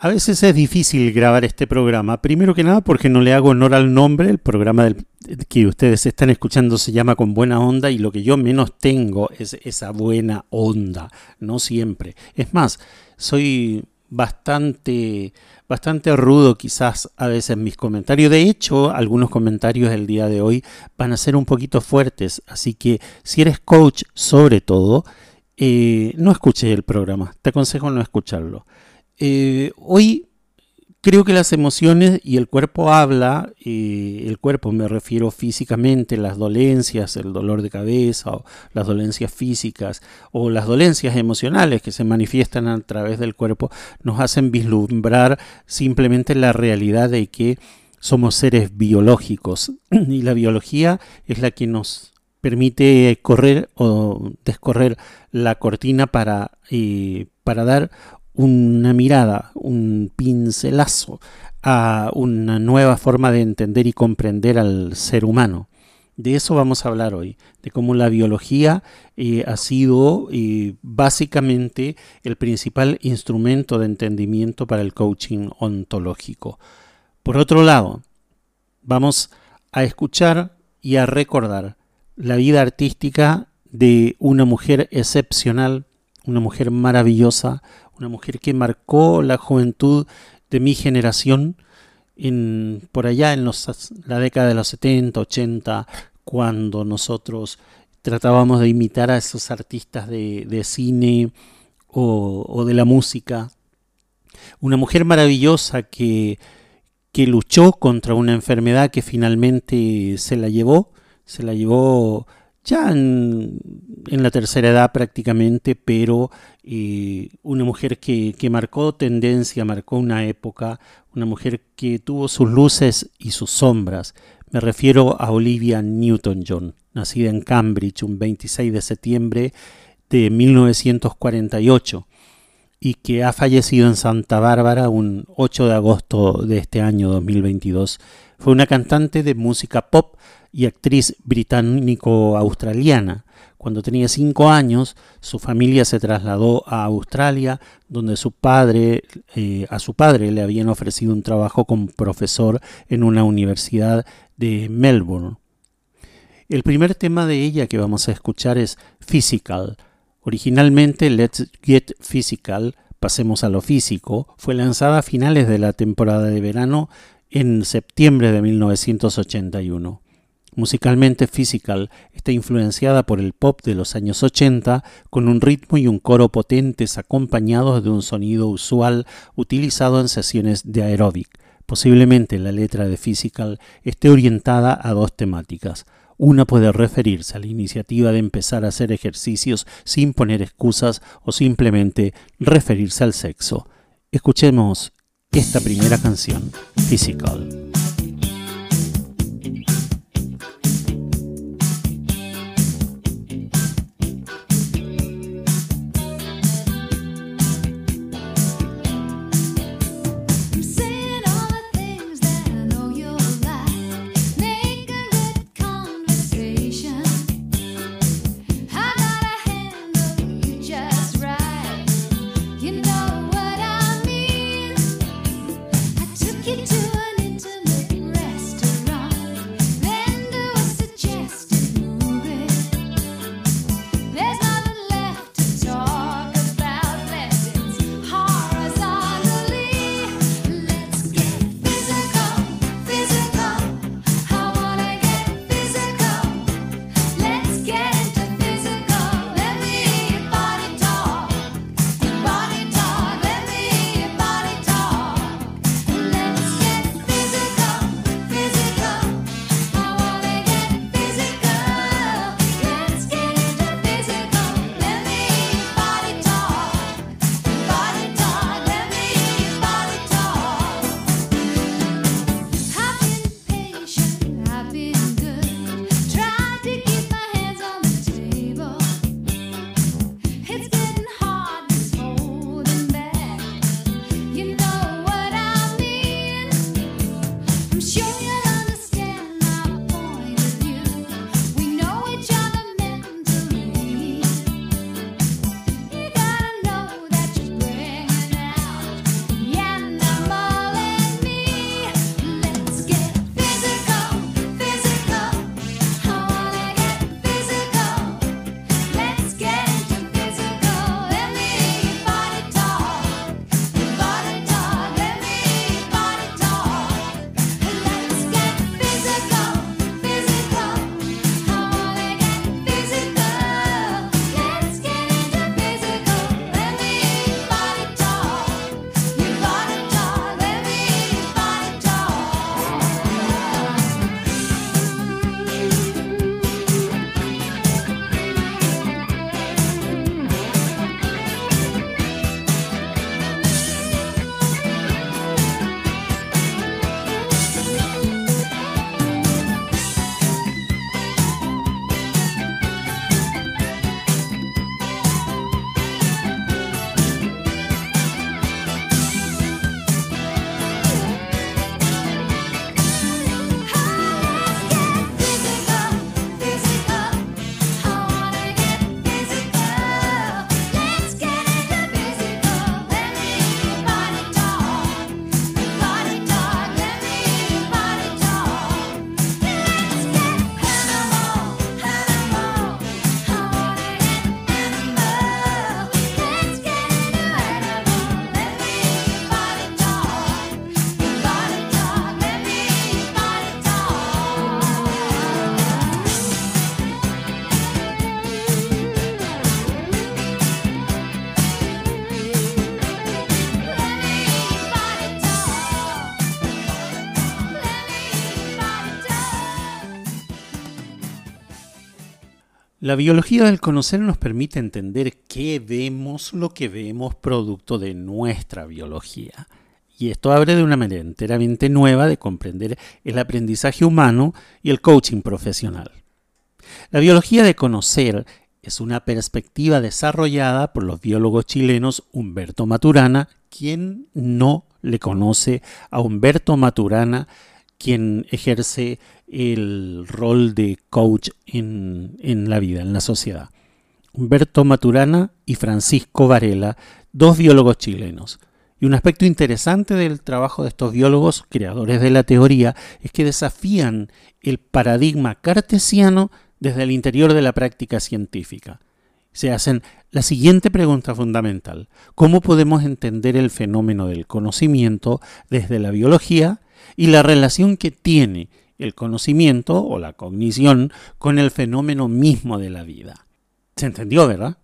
A veces es difícil grabar este programa, primero que nada porque no le hago honor al nombre, el programa del, que ustedes están escuchando se llama Con Buena Onda y lo que yo menos tengo es esa buena onda, no siempre. Es más, soy bastante, bastante rudo quizás a veces mis comentarios. De hecho, algunos comentarios del día de hoy van a ser un poquito fuertes, así que si eres coach sobre todo, eh, no escuches el programa, te aconsejo no escucharlo. Eh, hoy creo que las emociones y el cuerpo habla, el cuerpo me refiero físicamente, las dolencias, el dolor de cabeza las dolencias físicas o las dolencias emocionales que se manifiestan a través del cuerpo, nos hacen vislumbrar simplemente la realidad de que somos seres biológicos. Y la biología es la que nos permite correr o descorrer la cortina para, eh, para dar una mirada, un pincelazo a una nueva forma de entender y comprender al ser humano. De eso vamos a hablar hoy, de cómo la biología eh, ha sido eh, básicamente el principal instrumento de entendimiento para el coaching ontológico. Por otro lado, vamos a escuchar y a recordar la vida artística de una mujer excepcional, una mujer maravillosa, una mujer que marcó la juventud de mi generación en, por allá en la década de los 70, 80, cuando nosotros tratábamos de imitar a esos artistas de, cine o, o, de la música. Una mujer maravillosa que, que luchó contra una enfermedad que finalmente se la llevó, se la llevó ya en, la tercera edad prácticamente, pero eh, una mujer que, que, marcó tendencia, marcó una época, una mujer que tuvo sus luces y sus sombras. Me refiero a Olivia Newton-John, nacida en Cambridge un 26 de septiembre de 1948 y que ha fallecido en Santa Bárbara un 8 de agosto de este año 2022. Fue una cantante de música pop y actriz británico-australiana. Cuando tenía cinco años, su familia se trasladó a Australia, donde su padre, eh, a su padre le habían ofrecido un trabajo como profesor en una universidad de Melbourne. El primer tema de ella que vamos a escuchar es Physical. Originalmente Let's Get Physical, pasemos a lo físico, fue lanzada a finales de la temporada de verano en septiembre de 1981. Musicalmente Physical está influenciada por el pop de los años 80 con un ritmo y un coro potentes acompañados de un sonido usual utilizado en sesiones de aeróbic. Posiblemente la letra de Physical esté orientada a dos temáticas. Una puede referirse a la iniciativa de empezar a hacer ejercicios sin poner excusas o simplemente referirse al sexo. Escuchemos esta primera canción, Physical. Chúa La biología del conocer nos permite entender qué vemos lo que vemos producto de nuestra biología. Y esto abre de una manera enteramente nueva de comprender el aprendizaje humano y el coaching profesional. La biología de conocer es una perspectiva desarrollada por los biólogos chilenos Humberto Maturana, quien no le conoce a Humberto Maturana, quien ejerce el rol de coach en, en, la vida, en la sociedad. Humberto Maturana y Francisco Varela, dos biólogos chilenos. Y un aspecto interesante del trabajo de estos biólogos, creadores de la teoría, es que desafían el paradigma cartesiano desde el interior de la práctica científica. Se hacen la siguiente pregunta fundamental. ¿Cómo podemos entender el fenómeno del conocimiento desde la biología y la relación que tiene el conocimiento o la cognición con el fenómeno mismo de la vida? ¿Se entendió, verdad?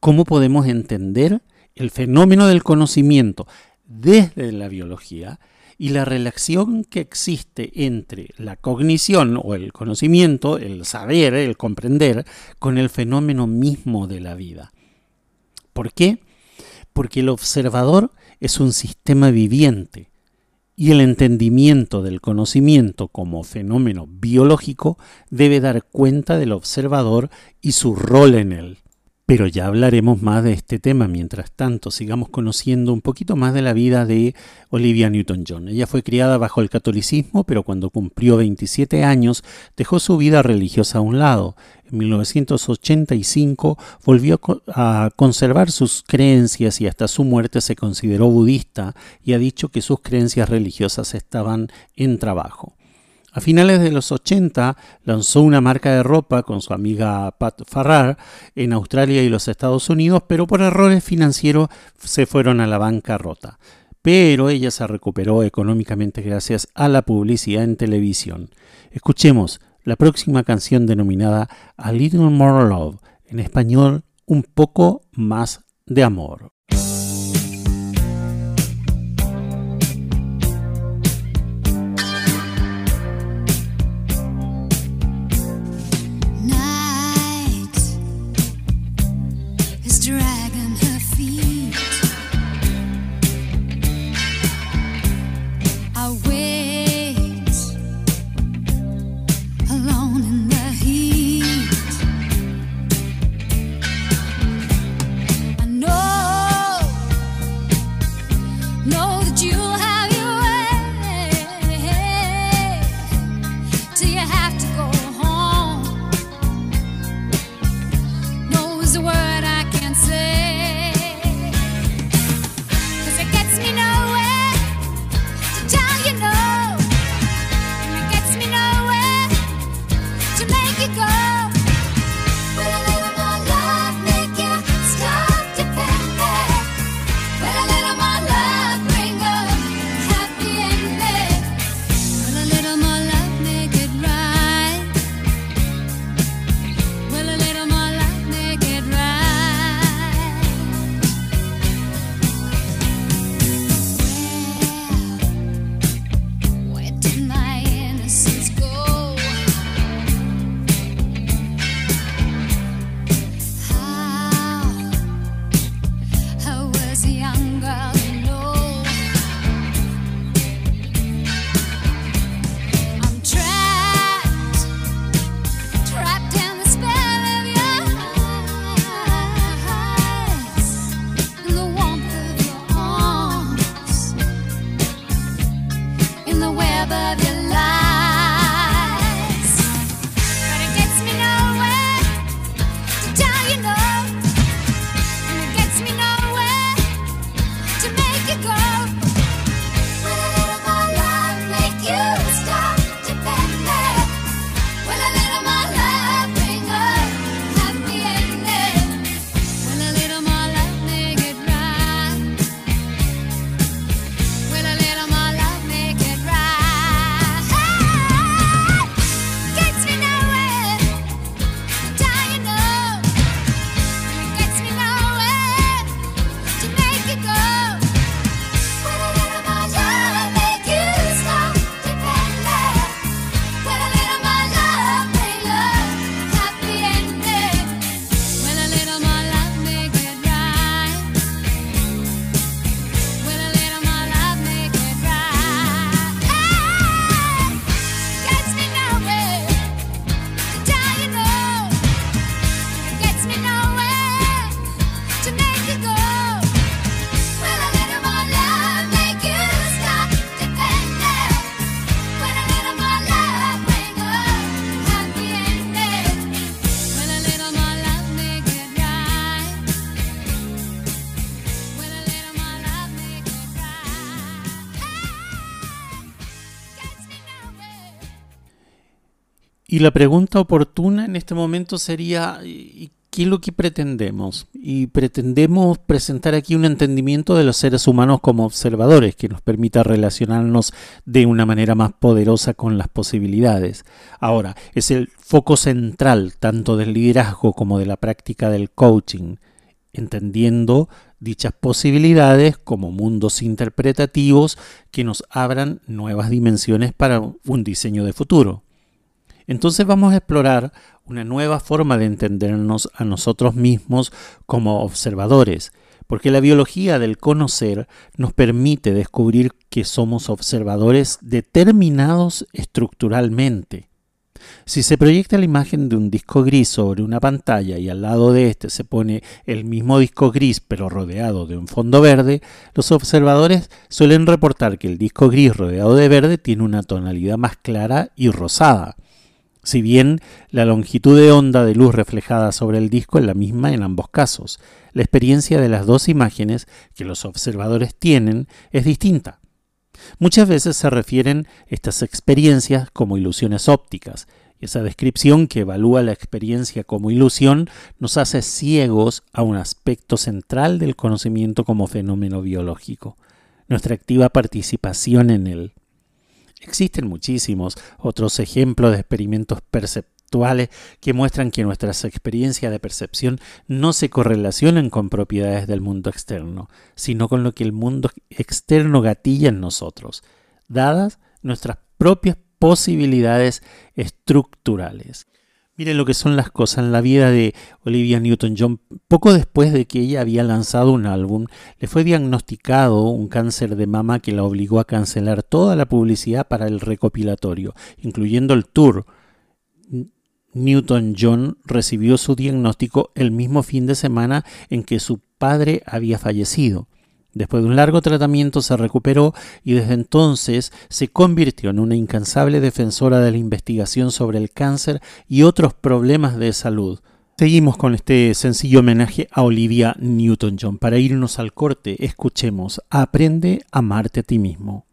¿Cómo podemos entender el fenómeno del conocimiento desde la biología y la relación que existe entre la cognición o el conocimiento, el saber, el comprender, con el fenómeno mismo de la vida. ¿Por qué? Porque el observador es un sistema viviente y el entendimiento del conocimiento como fenómeno biológico debe dar cuenta del observador y su rol en él. Pero ya hablaremos más de este tema. Mientras tanto, sigamos conociendo un poquito más de la vida de Olivia Newton-John. Ella fue criada bajo el catolicismo, pero cuando cumplió 27 años dejó su vida religiosa a un lado. En 1985 volvió a conservar sus creencias y hasta su muerte se consideró budista y ha dicho que sus creencias religiosas estaban en trabajo. A finales de los 80 lanzó una marca de ropa con su amiga Pat Farrar en Australia y los Estados Unidos, pero por errores financieros se fueron a la bancarrota. Pero ella se recuperó económicamente gracias a la publicidad en televisión. Escuchemos la próxima canción denominada A Little More Love, en español un poco más de amor. Y la pregunta oportuna en este momento sería, ¿qué es lo que pretendemos? Y pretendemos presentar aquí un entendimiento de los seres humanos como observadores que nos permita relacionarnos de una manera más poderosa con las posibilidades. Ahora, es el foco central tanto del liderazgo como de la práctica del coaching, entendiendo dichas posibilidades como mundos interpretativos que nos abran nuevas dimensiones para un diseño de futuro. Entonces vamos a explorar una nueva forma de entendernos a nosotros mismos como observadores, porque la biología del conocer nos permite descubrir que somos observadores determinados estructuralmente. Si se proyecta la imagen de un disco gris sobre una pantalla y al lado de este se pone el mismo disco gris pero rodeado de un fondo verde, los observadores suelen reportar que el disco gris rodeado de verde tiene una tonalidad más clara y rosada. Si bien la longitud de onda de luz reflejada sobre el disco es la misma en ambos casos, la experiencia de las dos imágenes que los observadores tienen es distinta. Muchas veces se refieren estas experiencias como ilusiones ópticas, y esa descripción que evalúa la experiencia como ilusión nos hace ciegos a un aspecto central del conocimiento como fenómeno biológico, nuestra activa participación en él. Existen muchísimos otros ejemplos de experimentos perceptuales que muestran que nuestras experiencias de percepción no se correlacionan con propiedades del mundo externo, sino con lo que el mundo externo gatilla en nosotros, dadas nuestras propias posibilidades estructurales. Miren lo que son las cosas en la vida de Olivia Newton-John. Poco después de que ella había lanzado un álbum, le fue diagnosticado un cáncer de mama que la obligó a cancelar toda la publicidad para el recopilatorio, incluyendo el tour. Newton-John recibió su diagnóstico el mismo fin de semana en que su padre había fallecido. Después de un largo tratamiento se recuperó y desde entonces se convirtió en una incansable defensora de la investigación sobre el cáncer y otros problemas de salud. Seguimos con este sencillo homenaje a Olivia Newton-John. Para irnos al corte, escuchemos Aprende a amarte a ti mismo.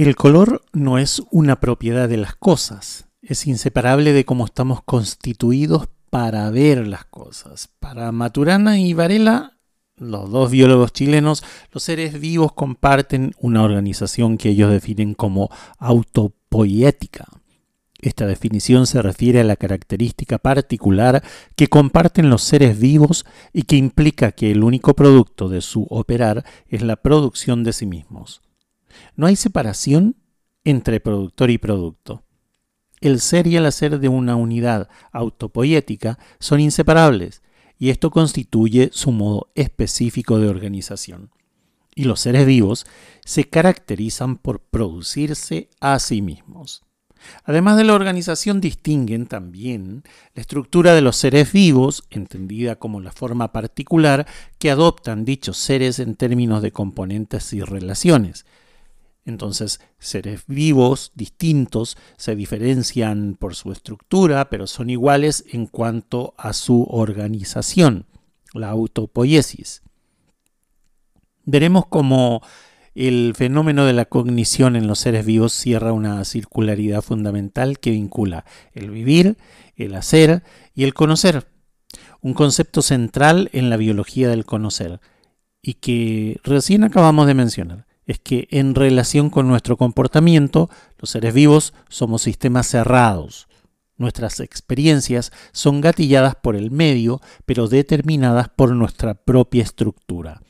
El color no es una propiedad de las cosas, es inseparable de cómo estamos constituidos para ver las cosas. Para Maturana y Varela, los dos biólogos chilenos, los seres vivos comparten una organización que ellos definen como autopoiética. Esta definición se refiere a la característica particular que comparten los seres vivos y que implica que el único producto de su operar es la producción de sí mismos. No hay separación entre productor y producto. El ser y el hacer de una unidad autopoética son inseparables y esto constituye su modo específico de organización. Y los seres vivos se caracterizan por producirse a sí mismos. Además de la organización distinguen también la estructura de los seres vivos, entendida como la forma particular que adoptan dichos seres en términos de componentes y relaciones, entonces, seres vivos distintos se diferencian por su estructura, pero son iguales en cuanto a su organización, la autopoiesis. Veremos cómo el fenómeno de la cognición en los seres vivos cierra una circularidad fundamental que vincula el vivir, el hacer y el conocer, un concepto central en la biología del conocer y que recién acabamos de mencionar es que en relación con nuestro comportamiento, los seres vivos somos sistemas cerrados. Nuestras experiencias son gatilladas por el medio, pero determinadas por nuestra propia estructura.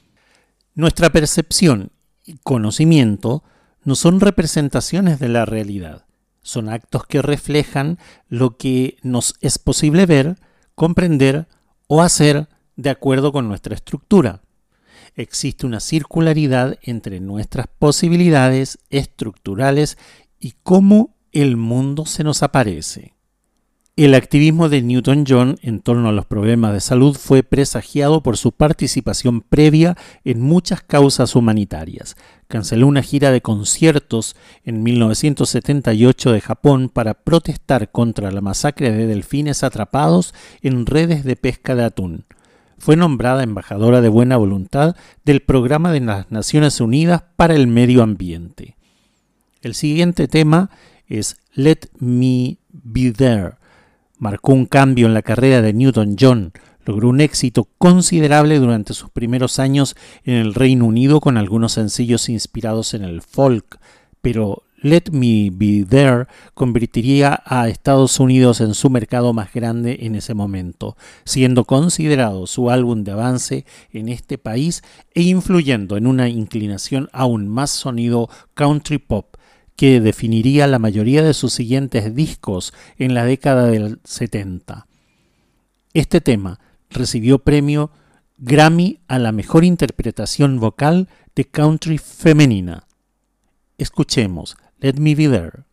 Nuestra percepción y conocimiento no son representaciones de la realidad, son actos que reflejan lo que nos es posible ver, comprender o hacer de acuerdo con nuestra estructura existe una circularidad entre nuestras posibilidades estructurales y cómo el mundo se nos aparece. El activismo de Newton John en torno a los problemas de salud fue presagiado por su participación previa en muchas causas humanitarias. Canceló una gira de conciertos en 1978 de Japón para protestar contra la masacre de delfines atrapados en redes de pesca de atún fue nombrada embajadora de buena voluntad del Programa de las Naciones Unidas para el Medio Ambiente. El siguiente tema es Let Me Be There. Marcó un cambio en la carrera de Newton John, logró un éxito considerable durante sus primeros años en el Reino Unido con algunos sencillos inspirados en el folk, pero Let Me Be There convertiría a Estados Unidos en su mercado más grande en ese momento, siendo considerado su álbum de avance en este país e influyendo en una inclinación aún más sonido country pop que definiría la mayoría de sus siguientes discos en la década del 70. Este tema recibió premio Grammy a la mejor interpretación vocal de country femenina. Escuchemos Let me be there.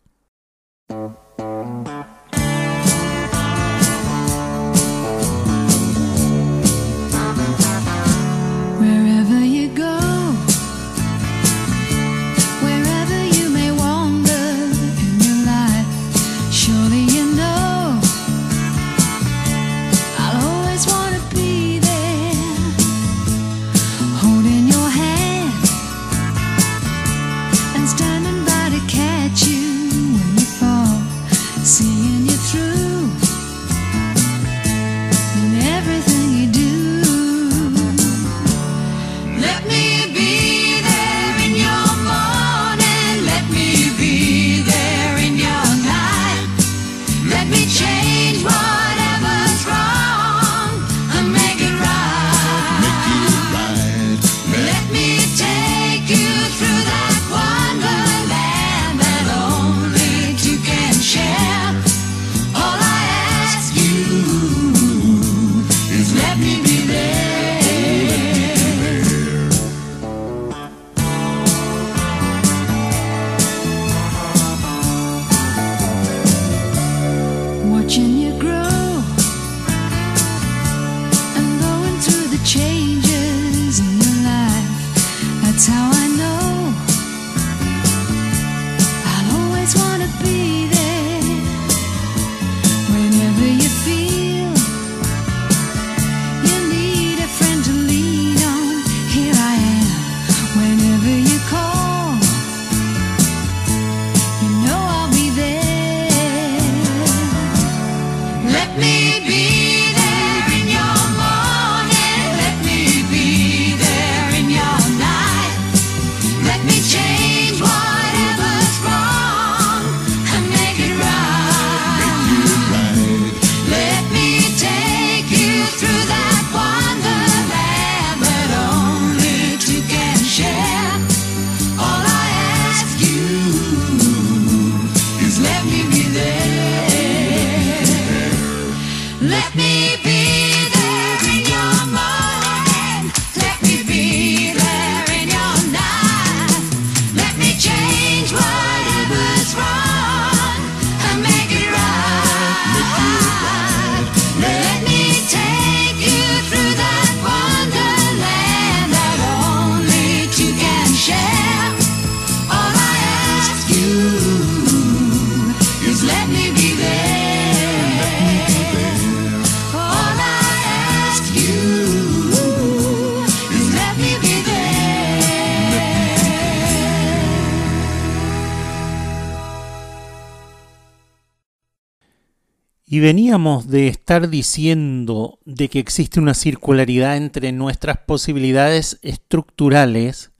me change. Y veníamos de estar diciendo de que existe una circularidad entre nuestras posibilidades estructurales,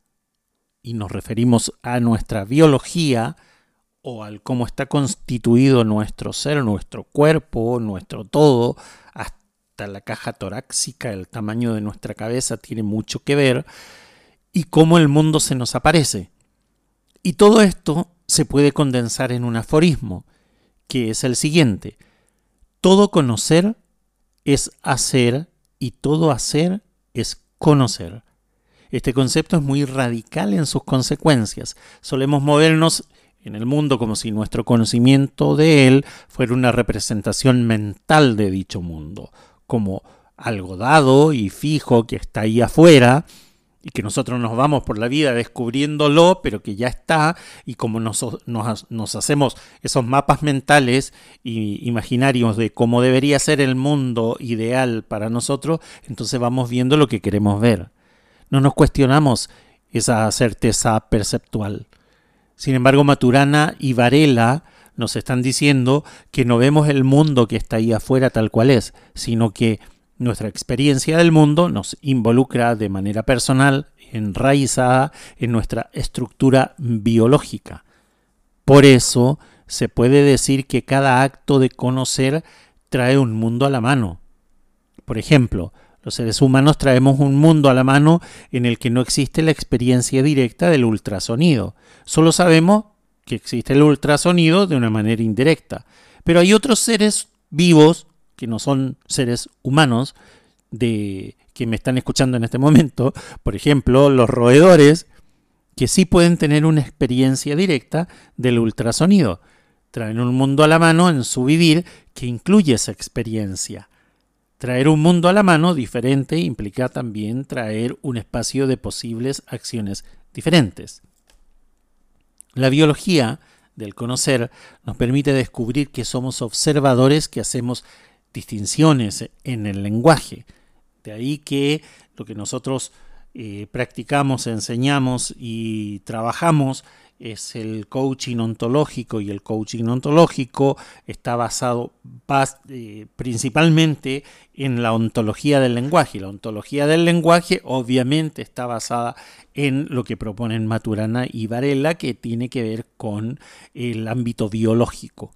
y nos referimos a nuestra biología, o al cómo está constituido nuestro ser, nuestro cuerpo, nuestro todo, hasta la caja torácica, el tamaño de nuestra cabeza tiene mucho que ver, y cómo el mundo se nos aparece. Y todo esto se puede condensar en un aforismo, que es el siguiente todo conocer es hacer y todo hacer es conocer. Este concepto es muy radical en sus consecuencias. Solemos movernos en el mundo como si nuestro conocimiento de él fuera una representación mental de dicho mundo, como algo dado y fijo que está ahí afuera, y que nosotros nos vamos por la vida descubriéndolo, pero que ya está, y como nos, nos, hacemos esos mapas mentales y imaginarios de cómo debería ser el mundo ideal para nosotros, entonces vamos viendo lo que queremos ver. No nos cuestionamos esa certeza perceptual. Sin embargo, Maturana y Varela nos están diciendo que no vemos el mundo que está ahí afuera tal cual es, sino que nuestra experiencia del mundo nos involucra de manera personal, enraizada en nuestra estructura biológica. Por eso se puede decir que cada acto de conocer trae un mundo a la mano. Por ejemplo, los seres humanos traemos un mundo a la mano en el que no existe la experiencia directa del ultrasonido. Solo sabemos que existe el ultrasonido de una manera indirecta. Pero hay otros seres vivos que no son seres humanos, de que me están escuchando en este momento, por ejemplo, los roedores, que sí pueden tener una experiencia directa del ultrasonido. Traen un mundo a la mano en su vivir que incluye esa experiencia. Traer un mundo a la mano diferente implica también traer un espacio de posibles acciones diferentes. La biología del conocer nos permite descubrir que somos observadores que hacemos distinciones en el lenguaje. De ahí que lo que nosotros eh, practicamos, enseñamos y trabajamos es el coaching ontológico y el coaching ontológico está basado eh, principalmente en la ontología del lenguaje. La ontología del lenguaje obviamente está basada en lo que proponen Maturana y Varela que tiene que ver con el ámbito biológico.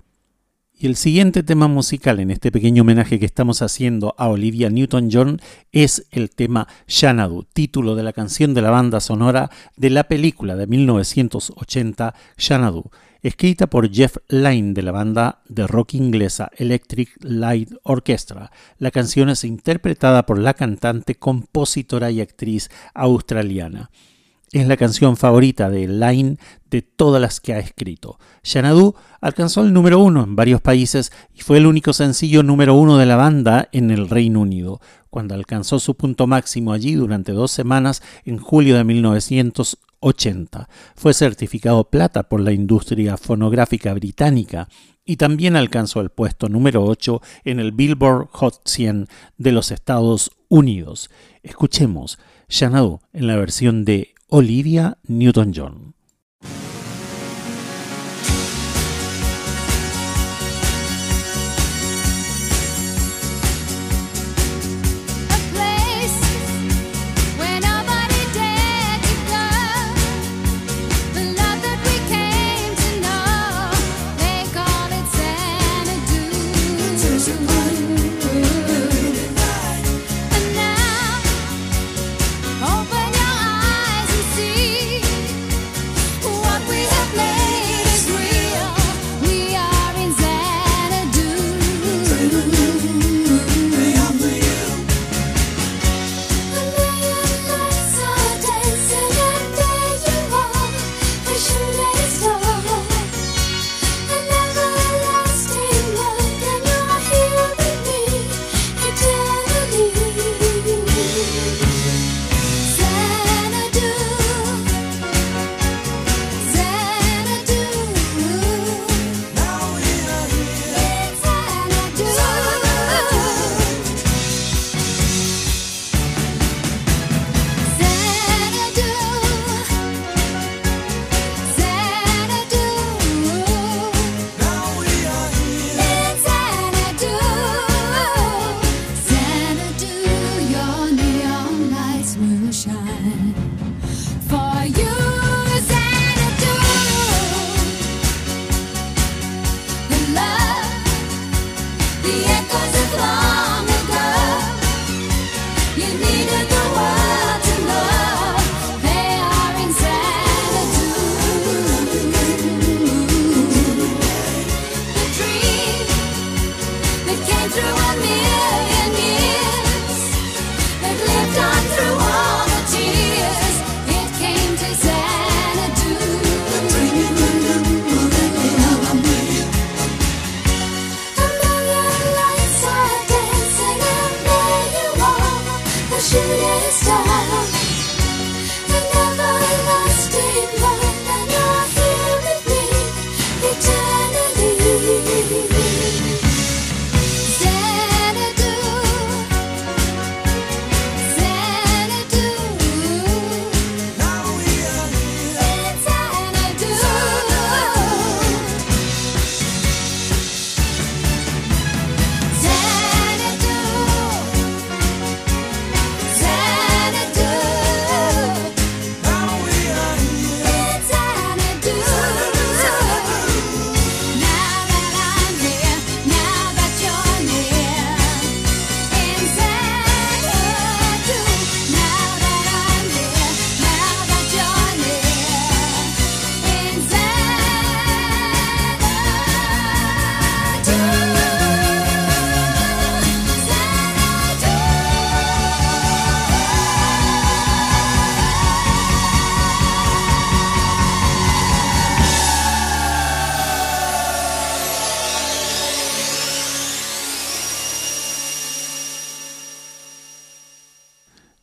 Y el siguiente tema musical en este pequeño homenaje que estamos haciendo a Olivia Newton-John es el tema Xanadu, título de la canción de la banda sonora de la película de 1980 Xanadu, escrita por Jeff Lynne de la banda de rock inglesa Electric Light Orchestra. La canción es interpretada por la cantante, compositora y actriz australiana. Es la canción favorita de Line de todas las que ha escrito. Xanadu alcanzó el número uno en varios países y fue el único sencillo número uno de la banda en el Reino Unido, cuando alcanzó su punto máximo allí durante dos semanas en julio de 1980. Fue certificado plata por la industria fonográfica británica y también alcanzó el puesto número 8 en el Billboard Hot 100 de los Estados Unidos. Escuchemos Xanadu en la versión de Olivia Newton-John.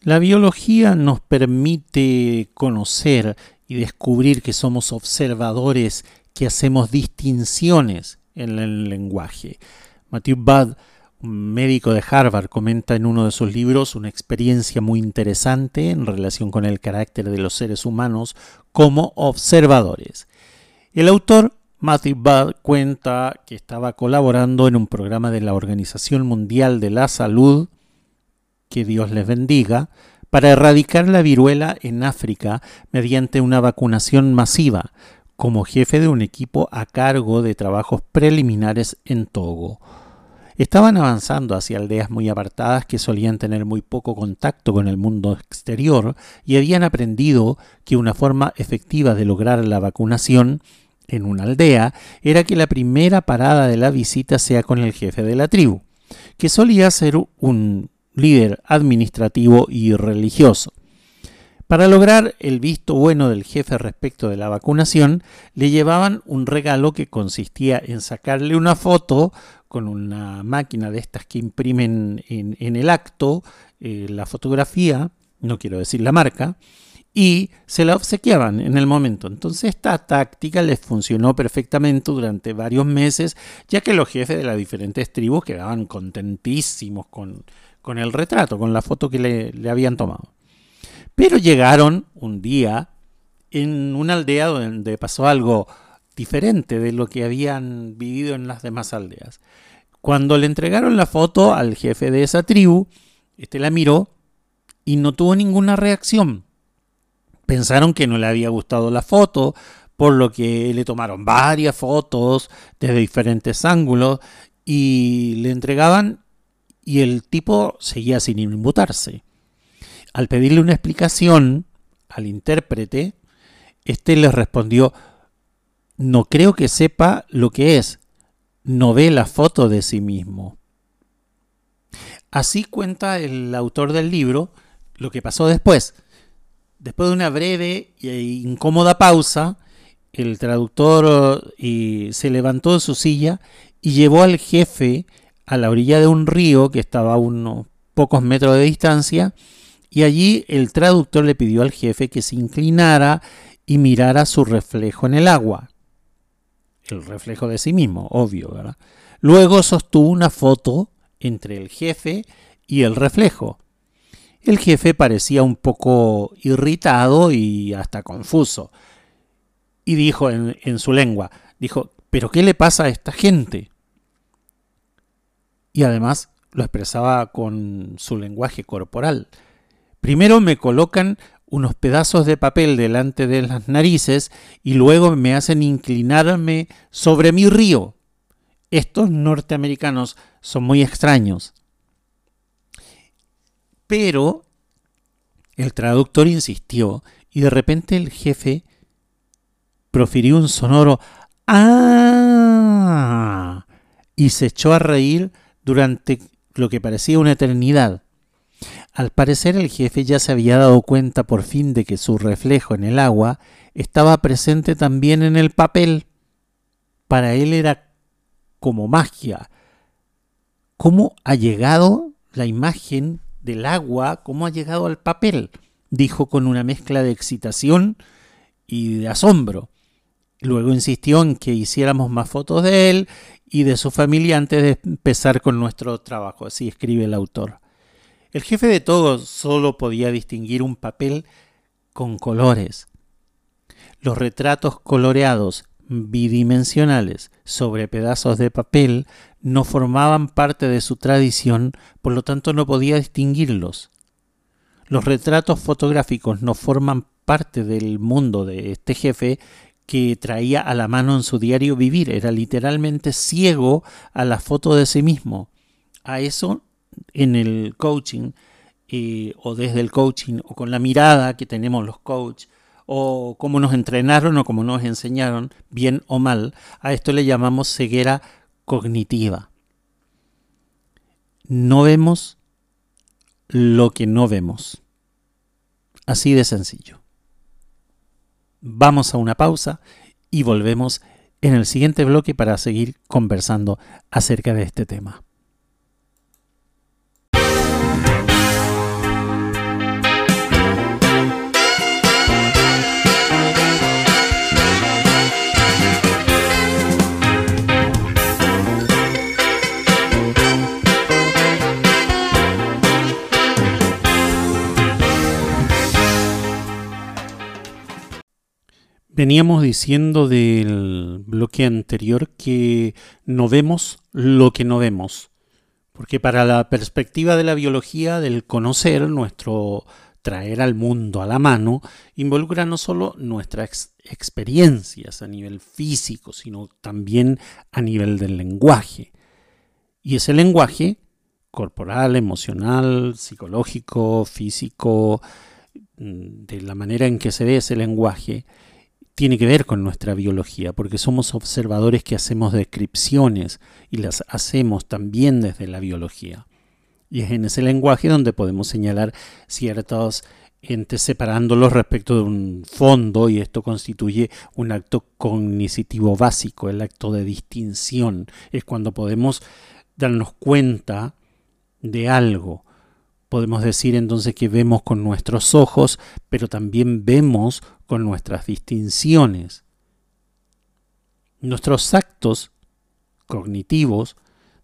La biología nos permite conocer y descubrir que somos observadores, que hacemos distinciones en el lenguaje. Matthew Budd, un médico de Harvard, comenta en uno de sus libros una experiencia muy interesante en relación con el carácter de los seres humanos como observadores. El autor Matthew Budd cuenta que estaba colaborando en un programa de la Organización Mundial de la Salud que Dios les bendiga, para erradicar la viruela en África mediante una vacunación masiva, como jefe de un equipo a cargo de trabajos preliminares en Togo. Estaban avanzando hacia aldeas muy apartadas que solían tener muy poco contacto con el mundo exterior y habían aprendido que una forma efectiva de lograr la vacunación en una aldea era que la primera parada de la visita sea con el jefe de la tribu, que solía ser un líder administrativo y religioso. Para lograr el visto bueno del jefe respecto de la vacunación, le llevaban un regalo que consistía en sacarle una foto con una máquina de estas que imprimen en, el acto eh, la fotografía, no quiero decir la marca, y se la obsequiaban en el momento. Entonces esta táctica les funcionó perfectamente durante varios meses, ya que los jefes de las diferentes tribus quedaban contentísimos con, con el retrato, con la foto que le, habían tomado. Pero llegaron un día en una aldea donde pasó algo diferente de lo que habían vivido en las demás aldeas. Cuando le entregaron la foto al jefe de esa tribu, este la miró y no tuvo ninguna reacción. Pensaron que no le había gustado la foto, por lo que le tomaron varias fotos desde diferentes ángulos y le entregaban y el tipo seguía sin inmutarse. Al pedirle una explicación al intérprete, éste le respondió, no creo que sepa lo que es, no ve la foto de sí mismo. Así cuenta el autor del libro lo que pasó después. Después de una breve e incómoda pausa, el traductor eh, se levantó de su silla y llevó al jefe a la orilla de un río que estaba a unos pocos metros de distancia y allí el traductor le pidió al jefe que se inclinara y mirara su reflejo en el agua. El reflejo de sí mismo, obvio, ¿verdad? Luego sostuvo una foto entre el jefe y el reflejo. El jefe parecía un poco irritado y hasta confuso. Y dijo en, en su lengua, dijo, ¿pero qué le pasa a esta gente? Y además lo expresaba con su lenguaje corporal. Primero me colocan unos pedazos de papel delante de las narices y luego me hacen inclinarme sobre mi río. estos norteamericanos son muy extraños. Pero el traductor insistió y de repente el jefe profirió un sonoro ¡Ah! y se echó a reír durante lo que parecía una eternidad. Al parecer el jefe ya se había dado cuenta por fin de que su reflejo en el agua estaba presente también en el papel. Para él era como magia. ¿Cómo ha llegado la imagen del agua? ¿Cómo ha llegado al papel? dijo con una mezcla de excitación y de asombro. Luego insistió en que hiciéramos más fotos de él y de su familia antes de empezar con nuestro trabajo, así escribe el autor. El jefe de todos solo podía distinguir un papel con colores. Los retratos coloreados bidimensionales sobre pedazos de papel no formaban parte de su tradición, por lo tanto no podía distinguirlos. Los retratos fotográficos no forman parte del mundo de este jefe que traía a la mano en su diario vivir, era literalmente ciego a la foto de sí mismo. A eso en el coaching eh, o desde el coaching o con la mirada que tenemos los coaches o cómo nos entrenaron o cómo nos enseñaron, bien o mal, a esto le llamamos ceguera cognitiva. No vemos lo que no vemos. Así de sencillo. Vamos a una pausa y volvemos en el siguiente bloque para seguir conversando acerca de este tema. Veníamos diciendo del bloque anterior que no vemos lo que no vemos, porque para la perspectiva de la biología del conocer, nuestro traer al mundo a la mano, involucra no solo nuestras experiencias a nivel físico, sino también a nivel del lenguaje. Y ese lenguaje, corporal, emocional, psicológico, físico, mm, de la manera en que se ve ese lenguaje, tiene que ver con nuestra biología, porque somos observadores que hacemos descripciones y las hacemos también desde la biología. Y es en ese lenguaje donde podemos señalar ciertos entes separándolos respecto de un fondo y esto constituye un acto cognitivo básico, el acto de distinción. Es cuando podemos darnos cuenta de algo. Podemos decir entonces que vemos con nuestros ojos, pero también vemos con nuestras distinciones. Nuestros actos cognitivos,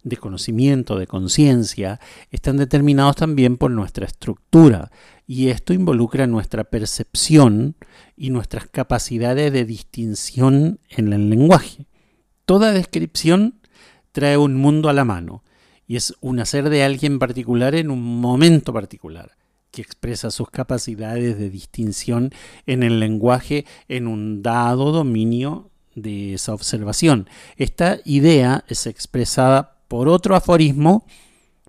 de conocimiento, de conciencia, están determinados también por nuestra estructura y esto involucra nuestra percepción y nuestras capacidades de distinción en el lenguaje. Toda descripción trae un mundo a la mano y es un hacer de alguien particular en un momento particular que expresa sus capacidades de distinción en el lenguaje en un dado dominio de esa observación. Esta idea es expresada por otro aforismo.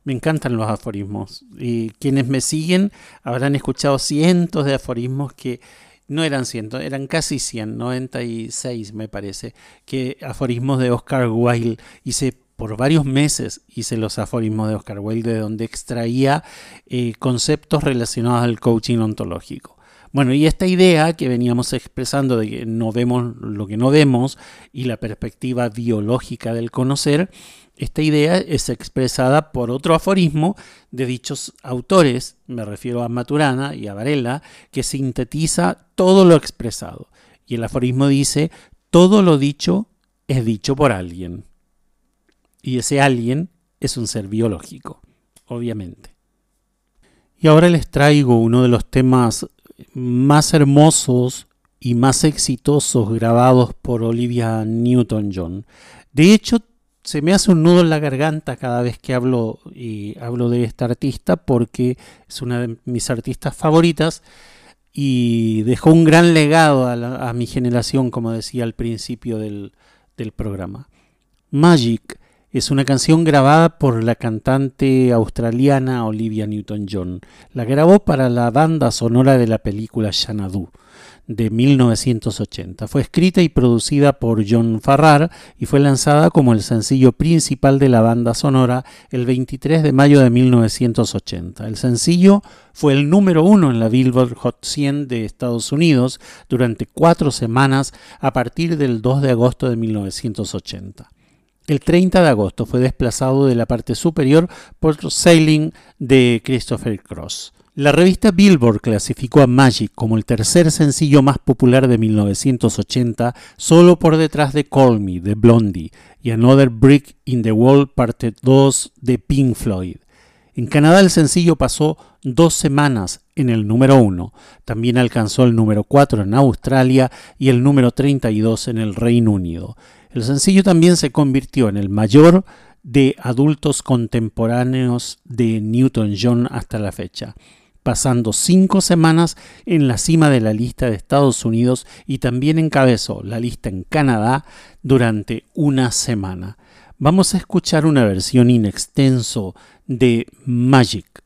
Me encantan los aforismos. Y quienes me siguen habrán escuchado cientos de aforismos que no eran cientos, eran casi 100, 96 me parece, que aforismos de Oscar Wilde. Y se por varios meses hice los aforismos de Oscar Wilde, de donde extraía eh, conceptos relacionados al coaching ontológico. Bueno, y esta idea que veníamos expresando de que no vemos lo que no vemos y la perspectiva biológica del conocer, esta idea es expresada por otro aforismo de dichos autores, me refiero a Maturana y a Varela, que sintetiza todo lo expresado. Y el aforismo dice, todo lo dicho es dicho por alguien. Y ese alguien es un ser biológico, obviamente. Y ahora les traigo uno de los temas más hermosos y más exitosos grabados por Olivia Newton-John. De hecho, se me hace un nudo en la garganta cada vez que hablo y hablo de esta artista porque es una de mis artistas favoritas y dejó un gran legado a, mi generación, como decía al principio del, del programa. Magic es una canción grabada por la cantante australiana Olivia Newton-John. La grabó para la banda sonora de la película Xanadu de 1980. Fue escrita y producida por John Farrar y fue lanzada como el sencillo principal de la banda sonora el 23 de mayo de 1980. El sencillo fue el número uno en la Billboard Hot 100 de Estados Unidos durante cuatro semanas a partir del 2 de agosto de 1980. El 30 de agosto fue desplazado de la parte superior por Sailing de Christopher Cross. La revista Billboard clasificó a Magic como el tercer sencillo más popular de 1980, solo por detrás de Call Me de Blondie y Another Brick in the Wall parte 2 de Pink Floyd. En Canadá el sencillo pasó dos semanas en el número 1, también alcanzó el número 4 en Australia y el número 32 en el Reino Unido. El sencillo también se convirtió en el mayor de adultos contemporáneos de Newton-John hasta la fecha, pasando cinco semanas en la cima de la lista de Estados Unidos y también encabezó la lista en Canadá durante una semana. Vamos a escuchar una versión in extenso de Magic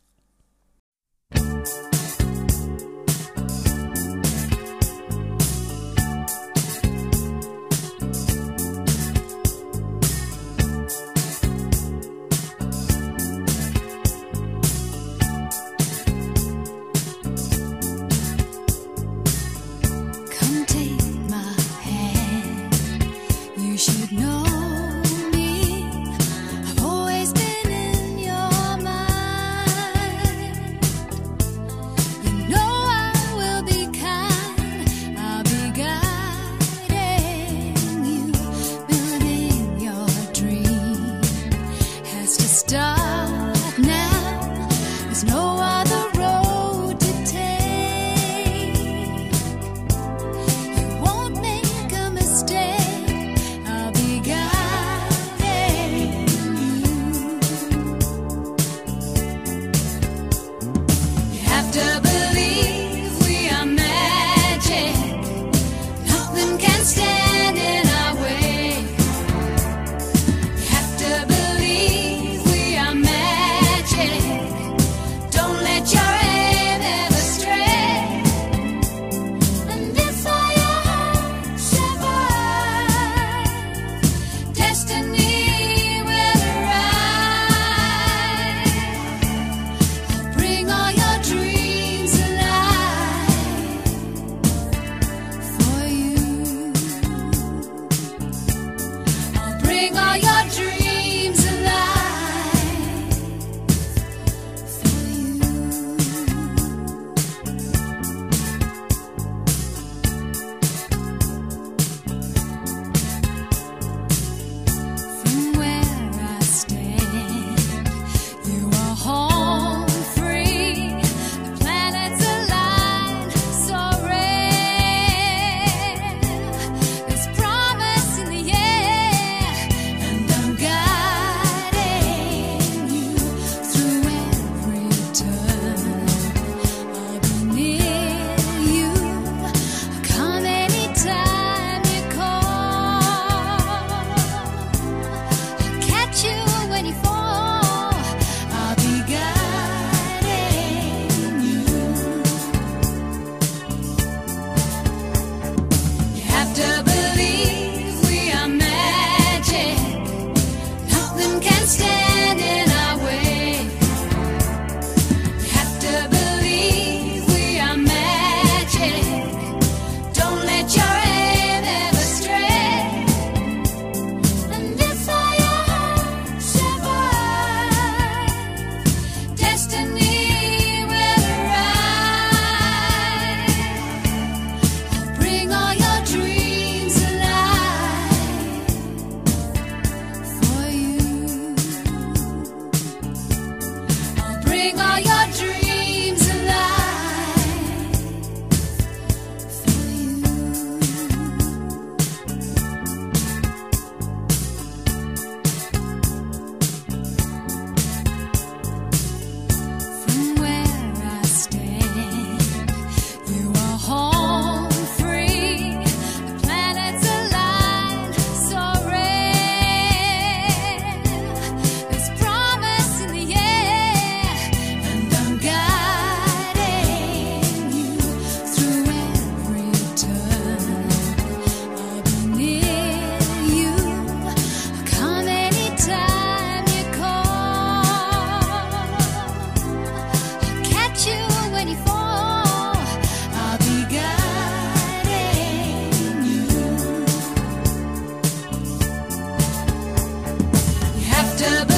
Acceptable.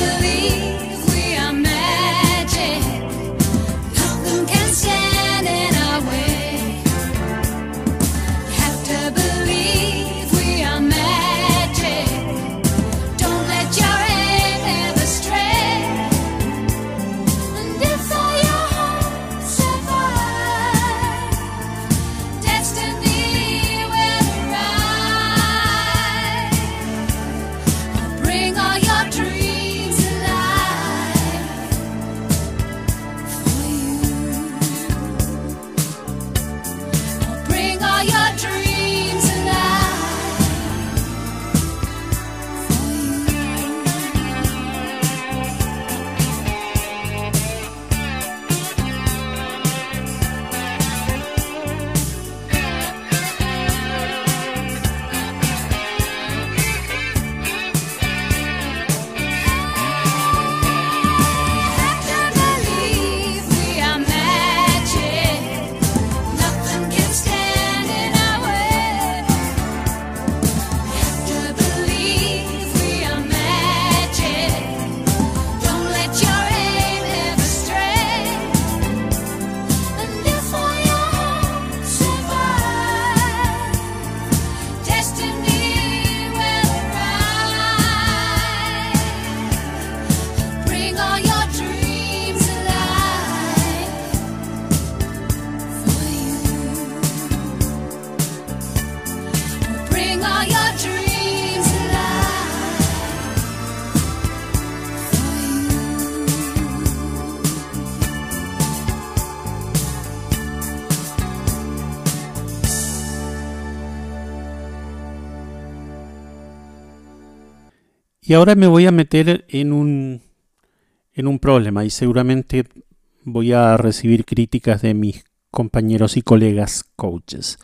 Y ahora me voy a meter en un, en un problema y seguramente voy a recibir críticas de mis compañeros y colegas coaches.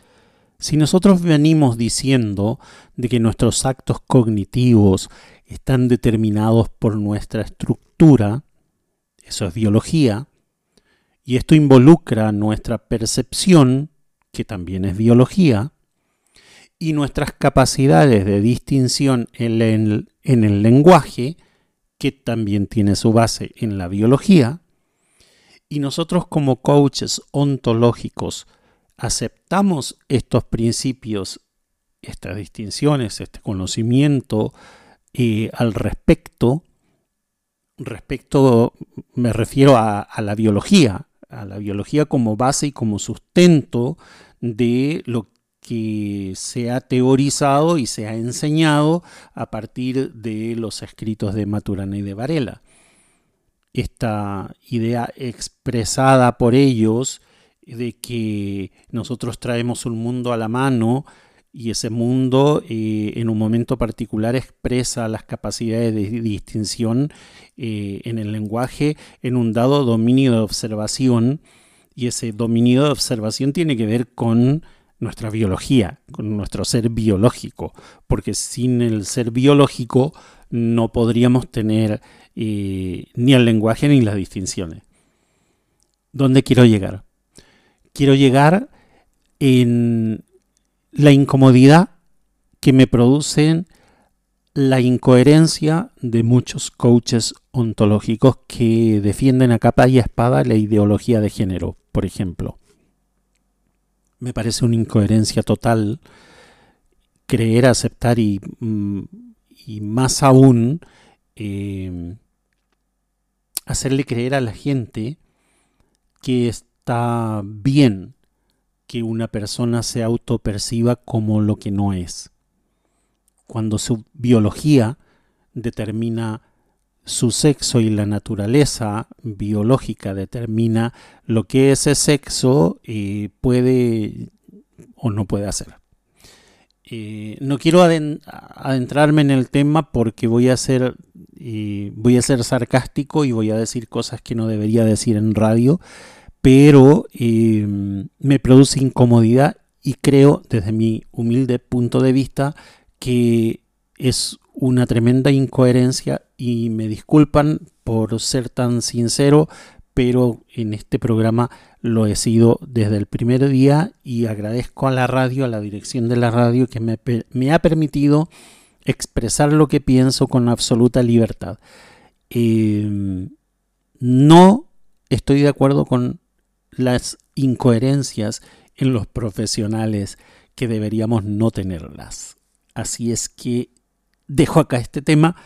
Si nosotros venimos diciendo de que nuestros actos cognitivos están determinados por nuestra estructura, eso es biología, y esto involucra nuestra percepción, que también es biología, y nuestras capacidades de distinción en el, en el lenguaje, que también tiene su base en la biología, y nosotros como coaches ontológicos aceptamos estos principios, estas distinciones, este conocimiento eh, al respecto, respecto me refiero a, a la biología, a la biología como base y como sustento de lo que se ha teorizado y se ha enseñado a partir de los escritos de Maturana y de Varela. Esta idea expresada por ellos de que nosotros traemos un mundo a la mano y ese mundo eh, en un momento particular expresa las capacidades de distinción eh, en el lenguaje en un dado dominio de observación y ese dominio de observación tiene que ver con nuestra biología, con nuestro ser biológico, porque sin el ser biológico no podríamos tener eh, ni el lenguaje ni las distinciones. ¿Dónde quiero llegar? quiero llegar en la incomodidad que me producen la incoherencia de muchos coaches ontológicos que defienden a capa y espada la ideología de género, por ejemplo. Me parece una incoherencia total creer, aceptar y, mm, más aún eh, hacerle creer a la gente que está bien que una persona se autoperciba como lo que no es. Cuando su biología determina su sexo y la naturaleza biológica determina lo que ese sexo eh, puede o no puede hacer. Eh, no quiero adentrarme en el tema porque voy a ser eh, voy a ser sarcástico y voy a decir cosas que no debería decir en radio pero em, me produce incomodidad y creo desde mi humilde punto de vista que es una tremenda incoherencia y me disculpan por ser tan sincero, pero en este programa lo he sido desde el primer día y agradezco a la radio, a la dirección de la radio que me, ha permitido expresar lo que pienso con absoluta libertad. Em, no estoy de acuerdo con las incoherencias en los profesionales que deberíamos no tenerlas. Así es que dejo acá este tema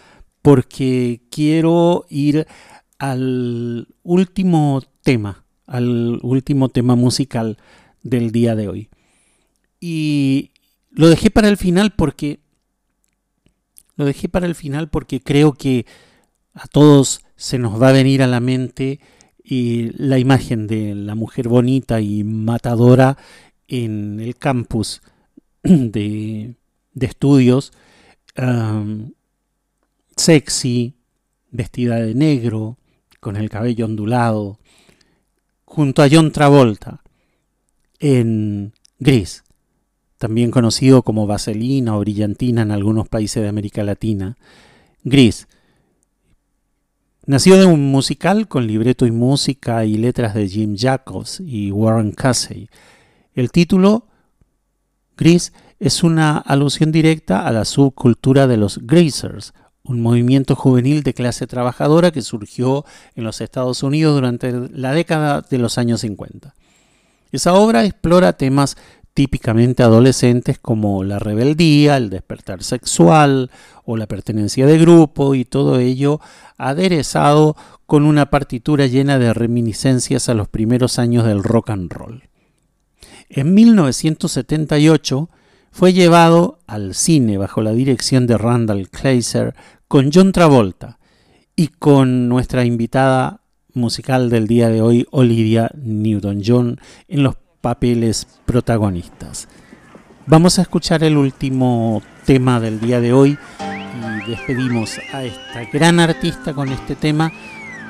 porque quiero ir al último tema, al último tema musical del día de hoy. Y lo dejé para el final porque lo dejé para el final porque creo que a todos se nos va a venir a la mente y la imagen de la mujer bonita y matadora en el campus de, estudios, sexy, vestida de negro, con el cabello ondulado, junto a John Travolta, en Gris, también conocido como Vaselina o Brillantina en algunos países de América Latina. Gris, Nació de un musical con libreto y música y letras de Jim Jacobs y Warren Casey. El título, Gris, es una alusión directa a la subcultura de los Greasers, un movimiento juvenil de clase trabajadora que surgió en los Estados Unidos durante la década de los años 50. Esa obra explora temas típicamente adolescentes como la rebeldía, el despertar sexual o la pertenencia de grupo y todo ello aderezado con una partitura llena de reminiscencias a los primeros años del rock and roll. En 1978 fue llevado al cine bajo la dirección de Randall Kleiser con John Travolta y con nuestra invitada musical del día de hoy, Olivia Newton-John, en los papeles protagonistas. Vamos a escuchar el último tema del día de hoy y despedimos a esta gran artista con este tema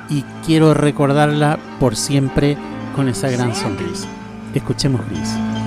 y quiero recordarla por siempre con esa gran sonrisa. Escuchemos Gris.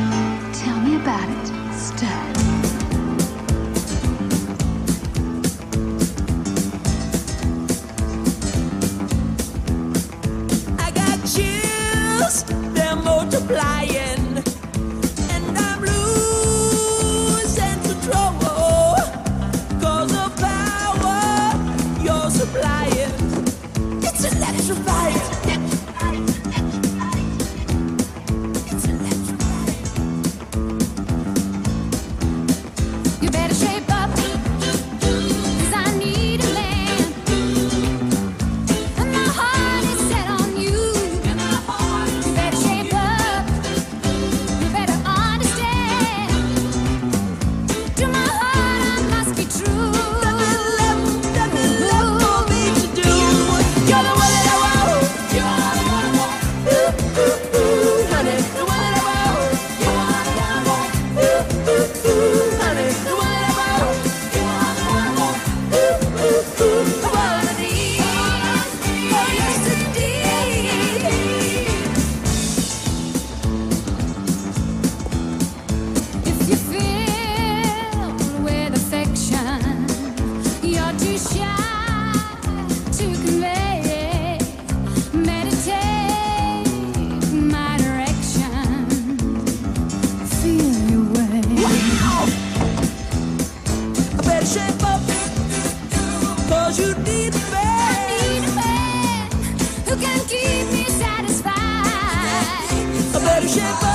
quero chegar.